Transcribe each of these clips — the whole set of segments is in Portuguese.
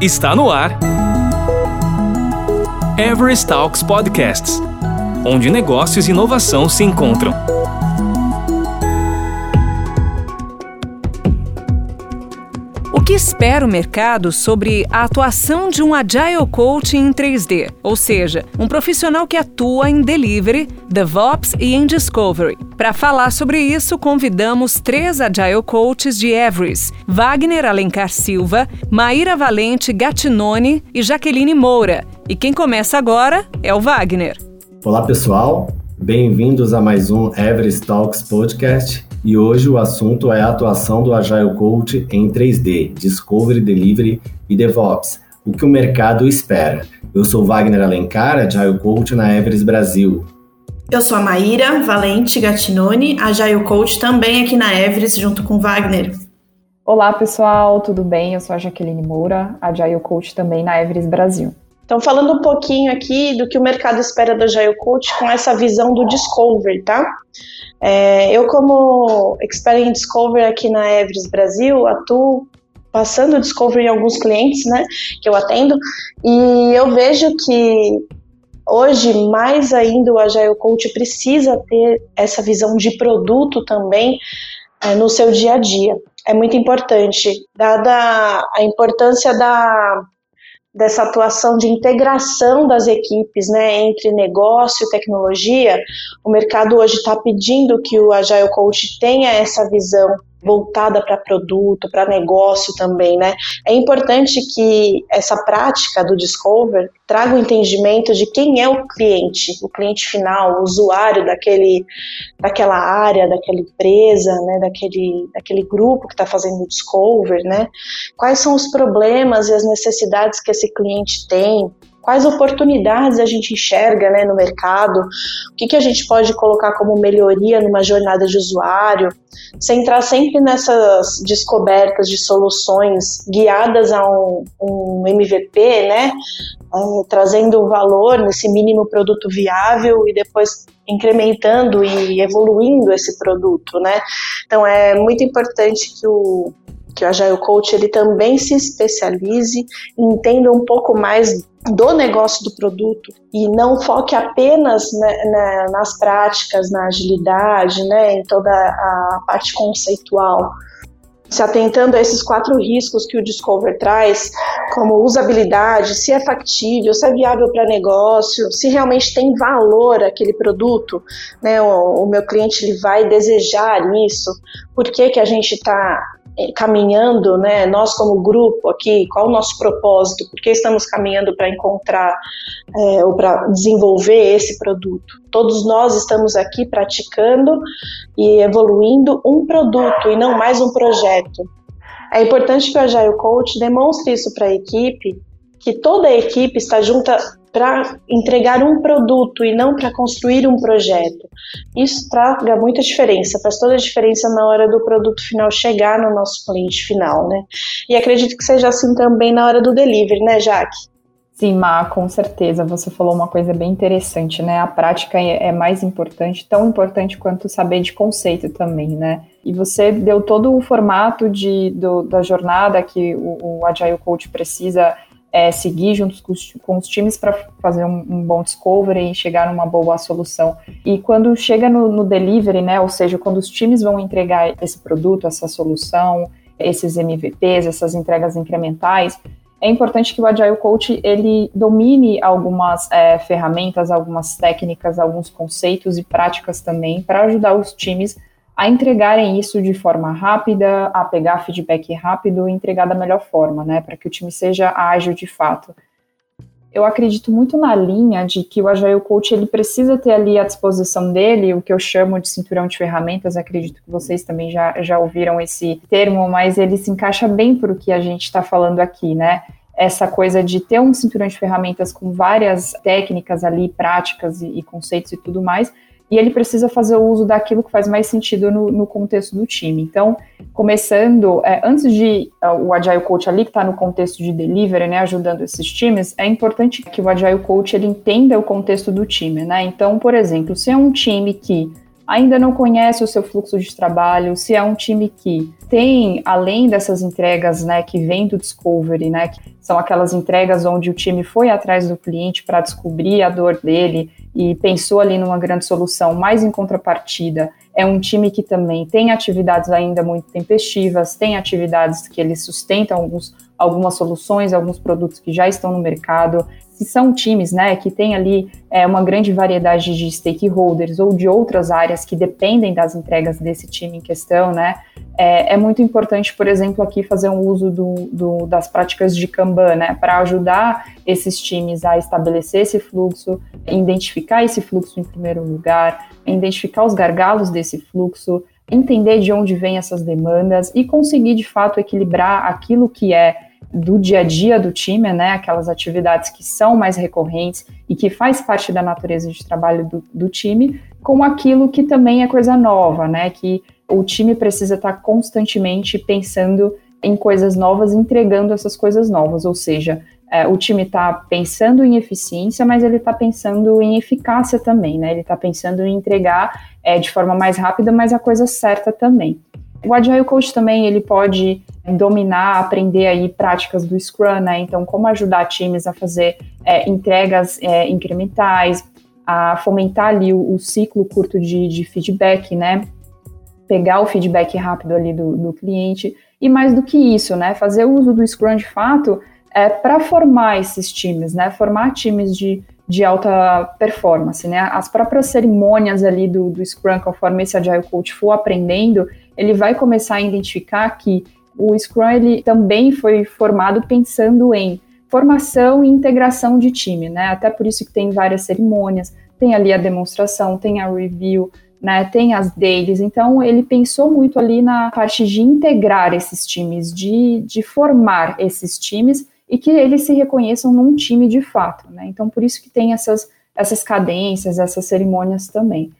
Está no ar. Everest Talks Podcasts onde negócios e inovação se encontram. O que espera o mercado sobre a atuação de um Agile Coach em 3D, ou seja, um profissional que atua em delivery, DevOps e em discovery? Para falar sobre isso, convidamos três Agile Coaches de Everest: Wagner Alencar Silva, Maíra Valente Gatinone e Jaqueline Moura. E quem começa agora é o Wagner. Olá pessoal, bem-vindos a mais um Everest Talks Podcast e hoje o assunto é a atuação do Agile Coach em 3D, Discovery, Delivery e DevOps, o que o mercado espera. Eu sou Wagner Alencar, Agile Coach na Everest Brasil. Eu sou a Maíra Valente Gatinone, Agile Coach também aqui na Everest junto com Wagner. Olá pessoal, tudo bem? Eu sou a Jaqueline Moura, Agile Coach também na Everest Brasil. Então, falando um pouquinho aqui do que o mercado espera do Agile Coach com essa visão do Discover, tá? É, eu, como expert em Discover aqui na Everest Brasil, atuo passando o Discover em alguns clientes, né, que eu atendo, e eu vejo que hoje, mais ainda, o Agile Coach precisa ter essa visão de produto também é, no seu dia a dia. É muito importante, dada a importância da dessa atuação de integração das equipes né, entre negócio e tecnologia, o mercado hoje está pedindo que o Agile Coach tenha essa visão voltada para produto, para negócio também, né? É importante que essa prática do Discover traga o entendimento de quem é o cliente, o cliente final, o usuário daquele, daquela área, daquela empresa, né? Daquele, daquele grupo que está fazendo o Discover, né? Quais são os problemas e as necessidades que esse cliente tem, quais oportunidades a gente enxerga né, no mercado, o que, que a gente pode colocar como melhoria numa jornada de usuário, centrar sempre nessas descobertas de soluções guiadas a um, um MVP, né, uh, trazendo valor nesse mínimo produto viável e depois incrementando e evoluindo esse produto, né? Então é muito importante que o que o Agile Coach ele também se especialize entenda um pouco mais do negócio do produto e não foque apenas né, né, nas práticas, na agilidade, né, em toda a parte conceitual. Se atentando a esses quatro riscos que o Discover traz, como usabilidade, se é factível, se é viável para negócio, se realmente tem valor aquele produto, né, o, o meu cliente ele vai desejar isso, por que, que a gente está caminhando, né, nós como grupo aqui, qual o nosso propósito, por que estamos caminhando para encontrar é, ou para desenvolver esse produto. Todos nós estamos aqui praticando e evoluindo um produto e não mais um projeto. É importante que o Agile Coach demonstre isso para a equipe, que toda a equipe está junta para entregar um produto e não para construir um projeto. Isso traga muita diferença, faz toda a diferença na hora do produto final chegar no nosso cliente final, né? E acredito que seja assim também na hora do delivery, né, Jaque? Sim, Má, com certeza. Você falou uma coisa bem interessante, né? A prática é, é mais importante, tão importante quanto saber de conceito também, né? E você deu todo o formato de, do, da jornada que o, o Agile Coach precisa é, seguir juntos com os, com os times para fazer um, um, bom discovery e chegar numa boa solução. E quando chega no, no, delivery, né, ou seja, quando os times vão entregar esse produto, essa solução, esses MVPs, essas entregas incrementais, é importante que o Agile Coach ele domine algumas é, ferramentas, algumas técnicas, alguns conceitos e práticas também para ajudar os times a entregarem isso de forma rápida, a pegar feedback rápido e entregar da melhor forma, né, para que o time seja ágil de fato. Eu acredito muito na linha de que o Agile Coach ele precisa ter ali à disposição dele o que eu chamo de cinturão de ferramentas. Acredito que vocês também já, já ouviram esse termo, mas ele se encaixa bem para o que a gente está falando aqui, né? Essa coisa de ter um cinturão de ferramentas com várias técnicas ali, práticas e, e conceitos e tudo mais, e ele precisa fazer o uso daquilo que faz mais sentido no, no contexto do time. Então, começando, é, antes de uh, o Agile Coach ali, que está no contexto de delivery, né, ajudando esses times, é importante que o Agile Coach ele entenda o contexto do time, né? Então, por exemplo, se é um time que ainda não conhece o seu fluxo de trabalho, se é um time que tem, além dessas entregas, né, que vem do Discovery, né, que são aquelas entregas onde o time foi atrás do cliente para descobrir a dor dele e pensou ali numa grande solução, mas em contrapartida, é um time que também tem atividades ainda muito tempestivas, tem atividades que eles sustentam alguns, algumas soluções, alguns produtos que já estão no mercado, se são times né, que têm ali é, uma grande variedade de stakeholders ou de outras áreas que dependem das entregas desse time em questão, né, é, é muito importante, por exemplo, aqui fazer um uso do, do, das práticas de Kanban, né, para ajudar esses times a estabelecer esse fluxo, identificar esse fluxo em primeiro lugar, identificar os gargalos desse fluxo, entender de onde vêm essas demandas e conseguir de fato equilibrar aquilo que é do dia a dia do time, né, aquelas atividades que são mais recorrentes e que faz parte da natureza de trabalho do, do time, com aquilo que também é coisa nova, né, que o time precisa estar constantemente pensando em coisas novas, entregando essas coisas novas, ou seja, é, o time está pensando em eficiência, mas ele está pensando em eficácia também, né, ele está pensando em entregar é, de forma mais rápida, mas a coisa certa também. O Agile Coach também ele pode dominar, aprender aí práticas do Scrum, né? Então, como ajudar times a fazer é, entregas é, incrementais, a fomentar ali o, o ciclo curto de, de, feedback, né? Pegar o feedback rápido ali do, do, cliente e mais do que isso, né? Fazer uso do Scrum de fato é para formar esses times, né? Formar times de, de alta performance, né? As próprias cerimônias ali do, do Scrum, conforme esse Agile Coach for aprendendo, ele vai começar a identificar que o Scrum ele também foi formado pensando em formação e integração de time, né? Até por isso que tem várias cerimônias, tem ali a demonstração, tem a review, né? Tem as dailies. Então ele pensou muito ali na parte de integrar esses times, de, de formar esses times e que eles se reconheçam num time de fato, né? Então por isso que tem essas essas cadências, essas cerimônias também.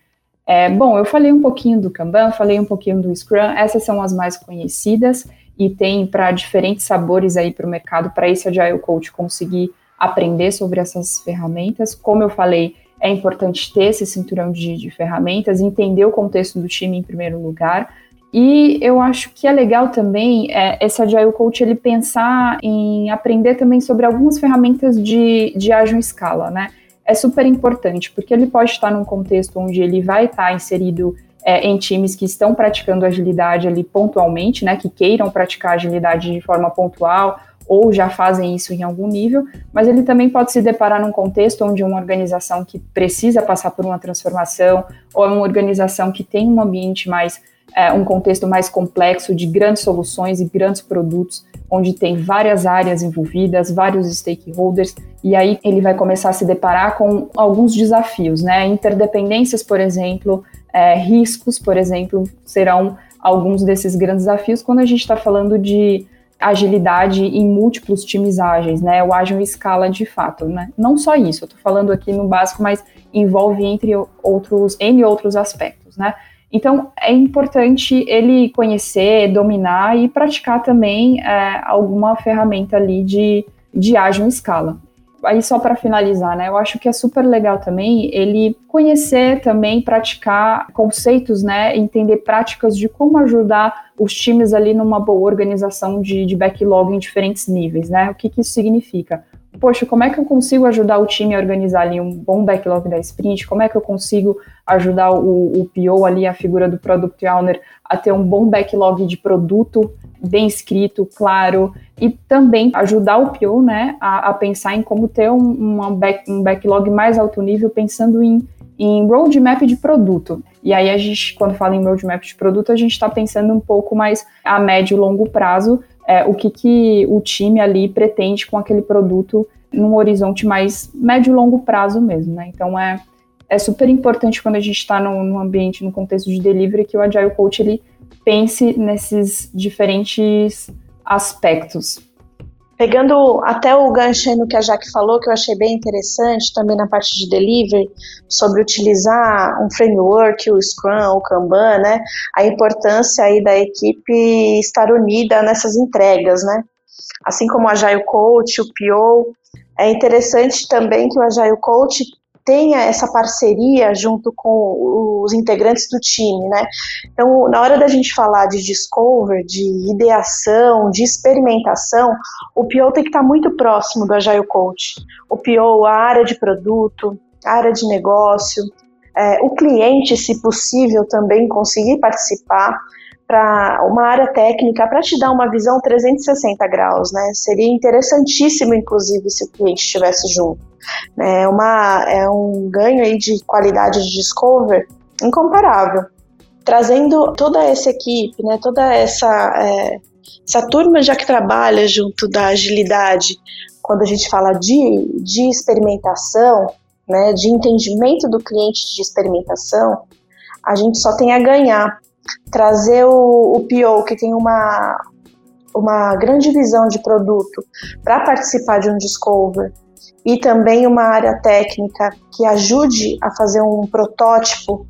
É, bom, eu falei um pouquinho do Kanban, falei um pouquinho do Scrum, essas são as mais conhecidas e tem para diferentes sabores aí para o mercado, para esse Agile Coach conseguir aprender sobre essas ferramentas. Como eu falei, é importante ter esse cinturão de, de ferramentas, entender o contexto do time em primeiro lugar, e eu acho que é legal também é, esse Agile Coach ele pensar em aprender também sobre algumas ferramentas de, de ágil escala, né? É super importante, porque ele pode estar num contexto onde ele vai estar inserido é, em times que estão praticando agilidade ali pontualmente, né, que queiram praticar agilidade de forma pontual ou já fazem isso em algum nível, mas ele também pode se deparar num contexto onde uma organização que precisa passar por uma transformação ou é uma organização que tem um ambiente mais é, um contexto mais complexo de grandes soluções e grandes produtos, onde tem várias áreas envolvidas, vários stakeholders, e aí ele vai começar a se deparar com alguns desafios, né? Interdependências, por exemplo, é, riscos, por exemplo, serão alguns desses grandes desafios quando a gente está falando de agilidade em múltiplos times ágeis, né? O ágil escala de fato, né? Não só isso, eu estou falando aqui no básico, mas envolve entre outros, N outros aspectos, né? Então, é importante ele conhecer, dominar e praticar também é, alguma ferramenta ali de, de ágil escala. Aí, só para finalizar, né, eu acho que é super legal também ele conhecer também, praticar conceitos, né, entender práticas de como ajudar os times ali numa boa organização de, de backlog em diferentes níveis, né? O que, que isso significa? Poxa, como é que eu consigo ajudar o time a organizar ali um bom backlog da sprint? Como é que eu consigo ajudar o, o PO ali, a figura do Product Owner, a ter um bom backlog de produto bem escrito, claro, e também ajudar o PO, né, a, a pensar em como ter um, back, um backlog mais alto nível, pensando em, em roadmap de produto. E aí a gente, quando fala em roadmap de produto, a gente está pensando um pouco mais a médio e longo prazo, é, o que, que o time ali pretende com aquele produto num horizonte mais médio e longo prazo mesmo, né? Então é, é super importante quando a gente está no, no, ambiente, no contexto de delivery, que o Agile Coach ele pense nesses diferentes aspectos. Pegando até o gancho no que a Jaque falou, que eu achei bem interessante também na parte de delivery, sobre utilizar um framework, o Scrum, o Kanban, né? A importância aí da equipe estar unida nessas entregas, né? Assim como o Agile Coach, o PO, é interessante também que o Agile Coach tenha essa parceria junto com os integrantes do time, né? Então, na hora da gente falar de discover, de ideação, de experimentação, o PO tem que estar muito próximo do Agile Coach. O PO, a área de produto, a área de negócio, é, o cliente, se possível, também conseguir participar para uma área técnica para te dar uma visão 360 graus, né? Seria interessantíssimo, inclusive, se o cliente estivesse junto. É, uma, é um ganho aí de qualidade de discover incomparável. Trazendo toda essa equipe, né, toda essa, é, essa turma já que trabalha junto da agilidade, quando a gente fala de, de experimentação, né, de entendimento do cliente de experimentação, a gente só tem a ganhar. Trazer o, o PO, que tem uma, uma grande visão de produto, para participar de um Discover, e também uma área técnica que ajude a fazer um protótipo,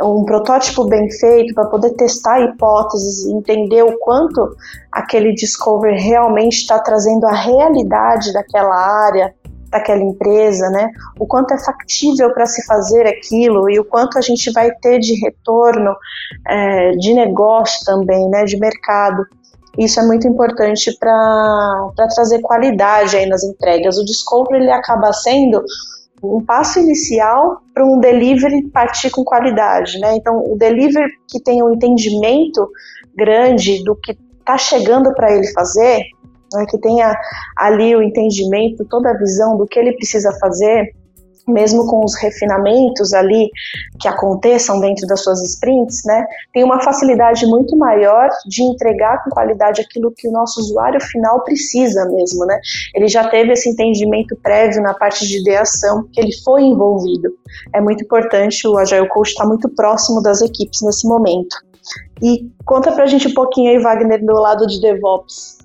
um protótipo bem feito para poder testar hipóteses entender o quanto aquele discover realmente está trazendo a realidade daquela área, daquela empresa, né? O quanto é factível para se fazer aquilo e o quanto a gente vai ter de retorno é, de negócio também, né? De mercado. Isso é muito importante para trazer qualidade aí nas entregas. O Discovery ele acaba sendo um passo inicial para um delivery partir com qualidade, né? Então, o delivery que tem um entendimento grande do que está chegando para ele fazer, né, que tenha ali o entendimento, toda a visão do que ele precisa fazer, mesmo com os refinamentos ali que aconteçam dentro das suas sprints, né, tem uma facilidade muito maior de entregar com qualidade aquilo que o nosso usuário final precisa mesmo, né? Ele já teve esse entendimento prévio na parte de ideação, que ele foi envolvido. É muito importante, o Agile Coach está muito próximo das equipes nesse momento. E conta pra gente um pouquinho aí, Wagner, do lado de DevOps.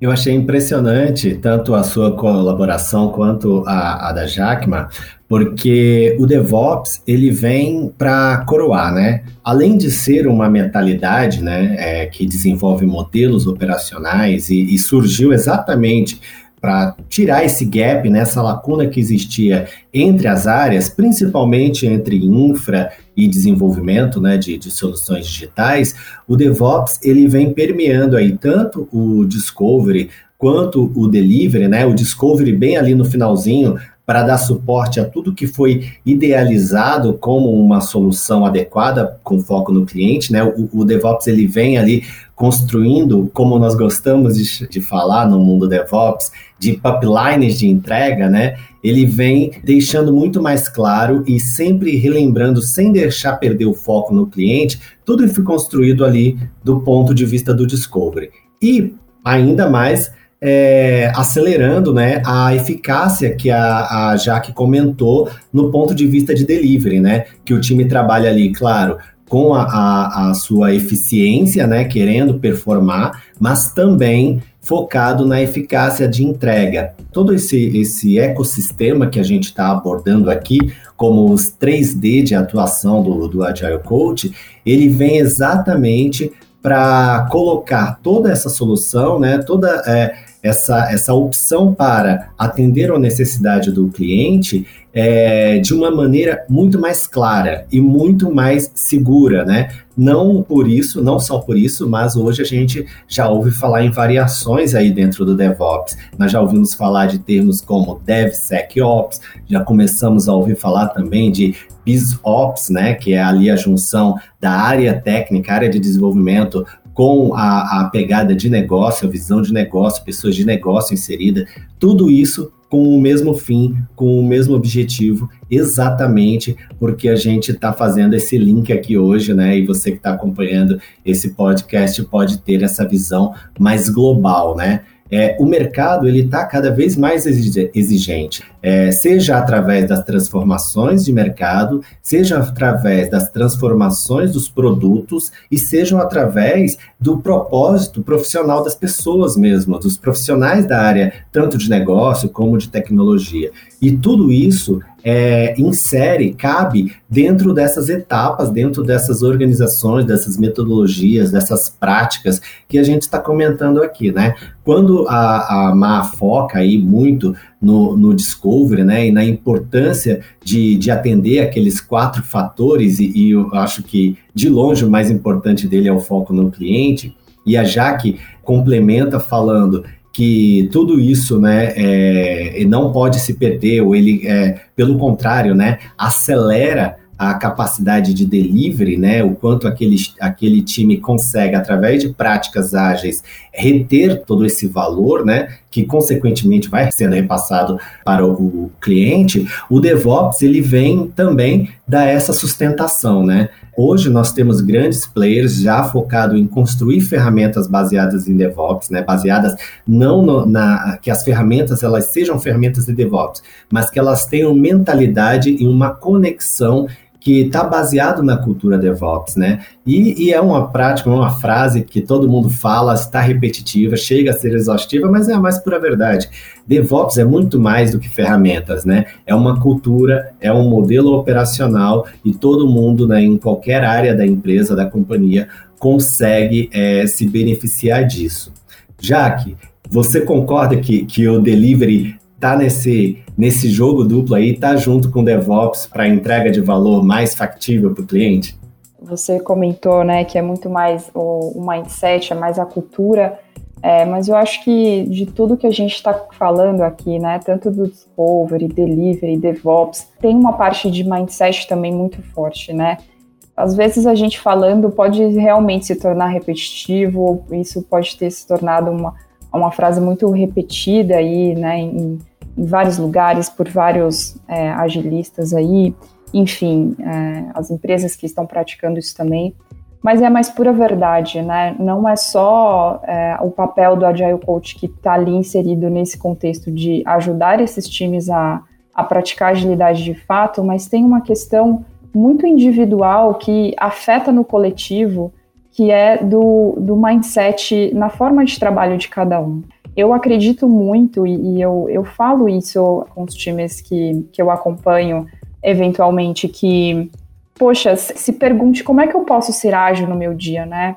Eu achei impressionante tanto a sua colaboração quanto a, a da Jacma, porque o DevOps ele vem para coroar, né? Além de ser uma mentalidade, né, é, que desenvolve modelos operacionais e, e surgiu exatamente para tirar esse gap, nessa lacuna que existia entre as áreas, principalmente entre infra e desenvolvimento né, de, de, soluções digitais, o DevOps ele vem permeando aí tanto o discovery quanto o delivery, né? O discovery bem ali no finalzinho para dar suporte a tudo que foi idealizado como uma solução adequada com foco no cliente, né? O, o DevOps ele vem ali construindo, como nós gostamos de, de falar no mundo DevOps, de pipelines de entrega, né? Ele vem deixando muito mais claro e sempre relembrando, sem deixar perder o foco no cliente, tudo foi construído ali do ponto de vista do discovery. E ainda mais é, acelerando né, a eficácia que a, a Jaque comentou no ponto de vista de delivery, né? Que o time trabalha ali, claro, com a, a, a sua eficiência, né? Querendo performar, mas também focado na eficácia de entrega. Todo esse, esse ecossistema que a gente está abordando aqui, como os 3D de atuação do, do Agile Coach, ele vem exatamente para colocar toda essa solução, né, toda é, essa, essa opção para atender a necessidade do cliente é, de uma maneira muito mais clara e muito mais segura, né? Não por isso, não só por isso, mas hoje a gente já ouve falar em variações aí dentro do DevOps. Nós já ouvimos falar de termos como DevSecOps, já começamos a ouvir falar também de BizOps, né? Que é ali a junção da área técnica, área de desenvolvimento com a, a pegada de negócio, a visão de negócio, pessoas de negócio inserida, tudo isso com o mesmo fim, com o mesmo objetivo, exatamente porque a gente está fazendo esse link aqui hoje, né? E você que está acompanhando esse podcast pode ter essa visão mais global, né? É, o mercado ele está cada vez mais exigente, é, seja através das transformações de mercado, seja através das transformações dos produtos e sejam através do propósito profissional das pessoas mesmo, dos profissionais da área tanto de negócio como de tecnologia. E tudo isso é, insere, cabe dentro dessas etapas, dentro dessas organizações, dessas metodologias, dessas práticas que a gente está comentando aqui, né? Quando a, a MA foca aí muito no, no discovery, né, e na importância de, de atender aqueles quatro fatores, e, e eu acho que de longe o mais importante dele é o foco no cliente, e a Jaque complementa falando que tudo isso, né, é, não pode se perder, ou ele, é, pelo contrário, né, acelera a capacidade de delivery, né, o quanto aquele, aquele time consegue, através de práticas ágeis, reter todo esse valor, né, que consequentemente vai sendo repassado para o, cliente, o DevOps ele vem também dar essa sustentação, né, Hoje nós temos grandes players já focado em construir ferramentas baseadas em DevOps, né? Baseadas não no, na que as ferramentas elas sejam ferramentas de DevOps, mas que elas tenham mentalidade e uma conexão que está baseado na cultura DevOps, né? E, e, é uma prática, uma frase que todo mundo fala, está repetitiva, chega a ser exaustiva, mas é a mais pura verdade. DevOps é muito mais do que ferramentas, né? É uma cultura, é um modelo operacional e todo mundo, né, em qualquer área da empresa, da companhia, consegue é, se beneficiar disso. Jaque, você concorda que, que o delivery tá nesse, nesse jogo duplo aí, tá junto com o DevOps para entrega de valor mais factível para o cliente? Você comentou, né, que é muito mais o, o mindset, é mais a cultura, é, mas eu acho que de tudo que a gente está falando aqui, né, tanto do discovery, delivery, DevOps, tem uma parte de mindset também muito forte, né? Às vezes a gente falando pode realmente se tornar repetitivo, isso pode ter se tornado uma, uma frase muito repetida aí, né, em, em vários lugares por vários é, agilistas aí, enfim, é, as empresas que estão praticando isso também. Mas é mais pura verdade, né? Não é só é, o papel do Agile Coach que está ali inserido nesse contexto de ajudar esses times a, a praticar agilidade de fato, mas tem uma questão muito individual que afeta no coletivo, que é do, do mindset na forma de trabalho de cada um. Eu acredito muito, e, e eu, eu falo isso com os times que, que eu acompanho eventualmente, que, poxa, se pergunte como é que eu posso ser ágil no meu dia, né?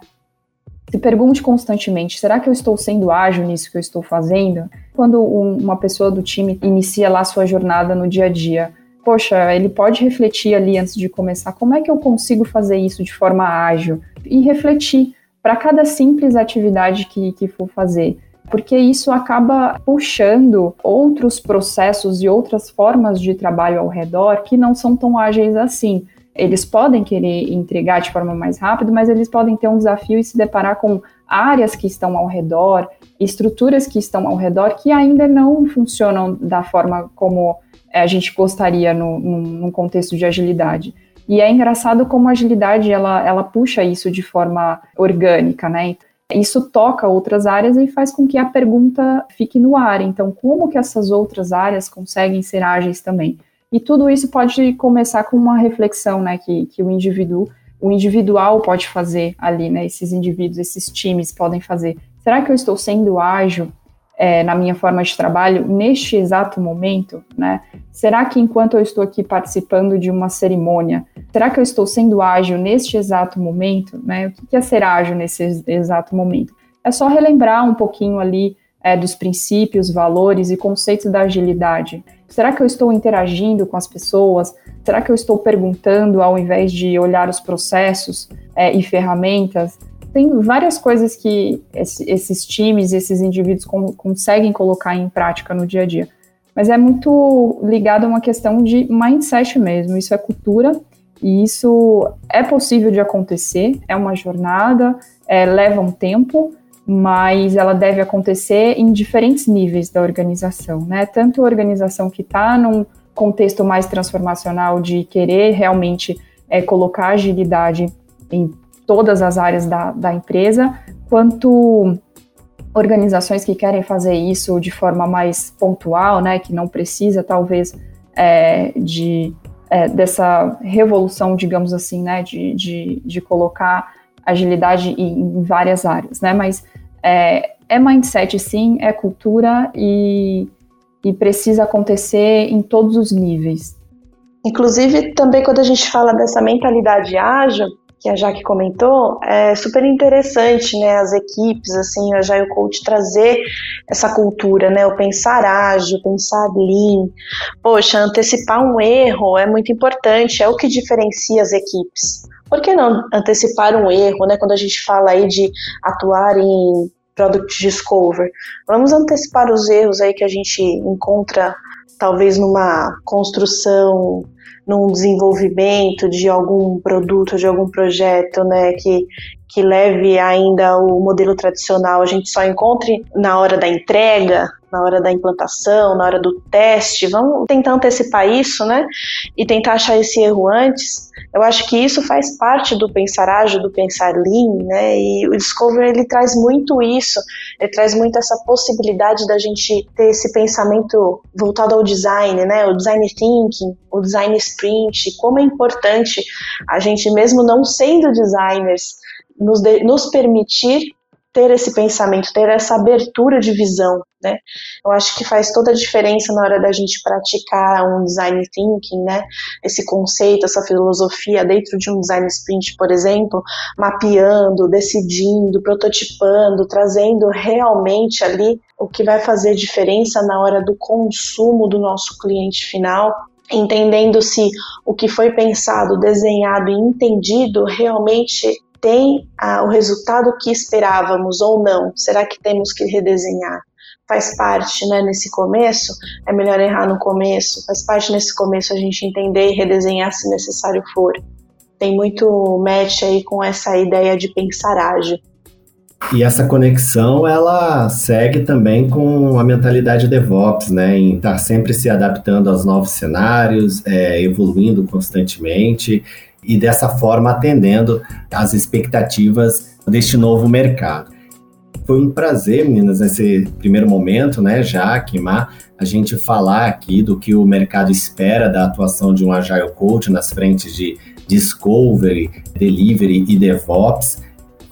Se pergunte constantemente, será que eu estou sendo ágil nisso que eu estou fazendo? Quando um, uma pessoa do time inicia lá sua jornada no dia a dia, poxa, ele pode refletir ali antes de começar, como é que eu consigo fazer isso de forma ágil? E refletir para cada simples atividade que, que for fazer porque isso acaba puxando outros processos e outras formas de trabalho ao redor que não são tão ágeis assim. Eles podem querer entregar de forma mais rápida, mas eles podem ter um desafio e se deparar com áreas que estão ao redor, estruturas que estão ao redor que ainda não funcionam da forma como eh, a gente gostaria no, num contexto de agilidade. E é engraçado como a agilidade ela, ela puxa isso de forma orgânica, né? Isso toca outras áreas e faz com que a pergunta fique no ar. Então, como que essas outras áreas conseguem ser ágeis também? E tudo isso pode começar com uma reflexão, né, que, que o indivíduo, o individual pode fazer ali, né, esses indivíduos, esses times podem fazer. Será que eu estou sendo ágil é, na minha forma de trabalho neste exato momento, né? Será que enquanto eu estou aqui participando de uma cerimônia, será que eu estou sendo ágil neste exato momento, né? O que é ser ágil nesse exato momento? É só relembrar um pouquinho ali é, dos princípios, valores e conceitos da agilidade. Será que eu estou interagindo com as pessoas? Será que eu estou perguntando ao invés de olhar os processos é, e ferramentas? Tem várias coisas que esses times, esses indivíduos conseguem colocar em prática no dia a dia. Mas é muito ligado a uma questão de mindset mesmo. Isso é cultura e isso é possível de acontecer. É uma jornada, é, leva um tempo, mas ela deve acontecer em diferentes níveis da organização, né? Tanto a organização que está num contexto mais transformacional de querer realmente é, colocar agilidade em todas as áreas da, da empresa, quanto organizações que querem fazer isso de forma mais pontual, né, que não precisa talvez é, de é, dessa revolução, digamos assim, né, de, de, de colocar agilidade em, em, várias áreas, né, mas é, é mindset sim, é cultura e, e precisa acontecer em todos os níveis. Inclusive, também quando a gente fala dessa mentalidade ágil, que a Jaque comentou, é super interessante, né, as equipes, assim, o Agile Coach trazer essa cultura, né, o pensar ágil, pensar lean. Poxa, antecipar um erro é muito importante, é o que diferencia as equipes. Por que não antecipar um erro, né, quando a gente fala aí de atuar em Product Discover? Vamos antecipar os erros aí que a gente encontra talvez numa construção num desenvolvimento de algum produto, de algum projeto, né, que, que leve ainda o modelo tradicional, a gente só encontre na hora da entrega, na hora da implantação, na hora do teste. Vamos tentar antecipar isso, né? E tentar achar esse erro antes. Eu acho que isso faz parte do pensar ágil, do pensar lean, né? E o Discover ele traz muito isso, ele traz muito essa possibilidade da gente ter esse pensamento voltado ao design, né? O design thinking, o design sprint, como é importante a gente mesmo não sendo designers nos, de, nos permitir ter esse pensamento, ter essa abertura de visão, né? Eu acho que faz toda a diferença na hora da gente praticar um design thinking, né? Esse conceito, essa filosofia dentro de um design sprint, por exemplo, mapeando, decidindo, prototipando, trazendo realmente ali o que vai fazer diferença na hora do consumo do nosso cliente final, entendendo se o que foi pensado, desenhado e entendido realmente tem ah, o resultado que esperávamos ou não? Será que temos que redesenhar? Faz parte, né, nesse começo, é melhor errar no começo, faz parte nesse começo a gente entender e redesenhar se necessário for. Tem muito match aí com essa ideia de pensar ágil. E essa conexão, ela segue também com a mentalidade DevOps, né? Em estar sempre se adaptando aos novos cenários, é, evoluindo constantemente e dessa forma atendendo às expectativas deste novo mercado. Foi um prazer, meninas, nesse primeiro momento, né, Jaque, Má, a gente falar aqui do que o mercado espera da atuação de um Agile Coach nas frentes de Discovery, Delivery e DevOps.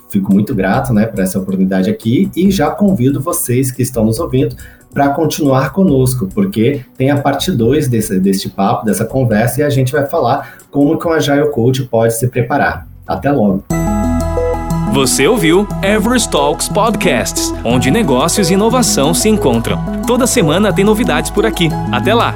Fico muito grato né, por essa oportunidade aqui e já convido vocês que estão nos ouvindo para continuar conosco, porque tem a parte 2 desse, deste papo, dessa conversa, e a gente vai falar como que um Agile Coach pode se preparar. Até logo! Você ouviu Everest Talks Podcasts, onde negócios e inovação se encontram. Toda semana tem novidades por aqui. Até lá!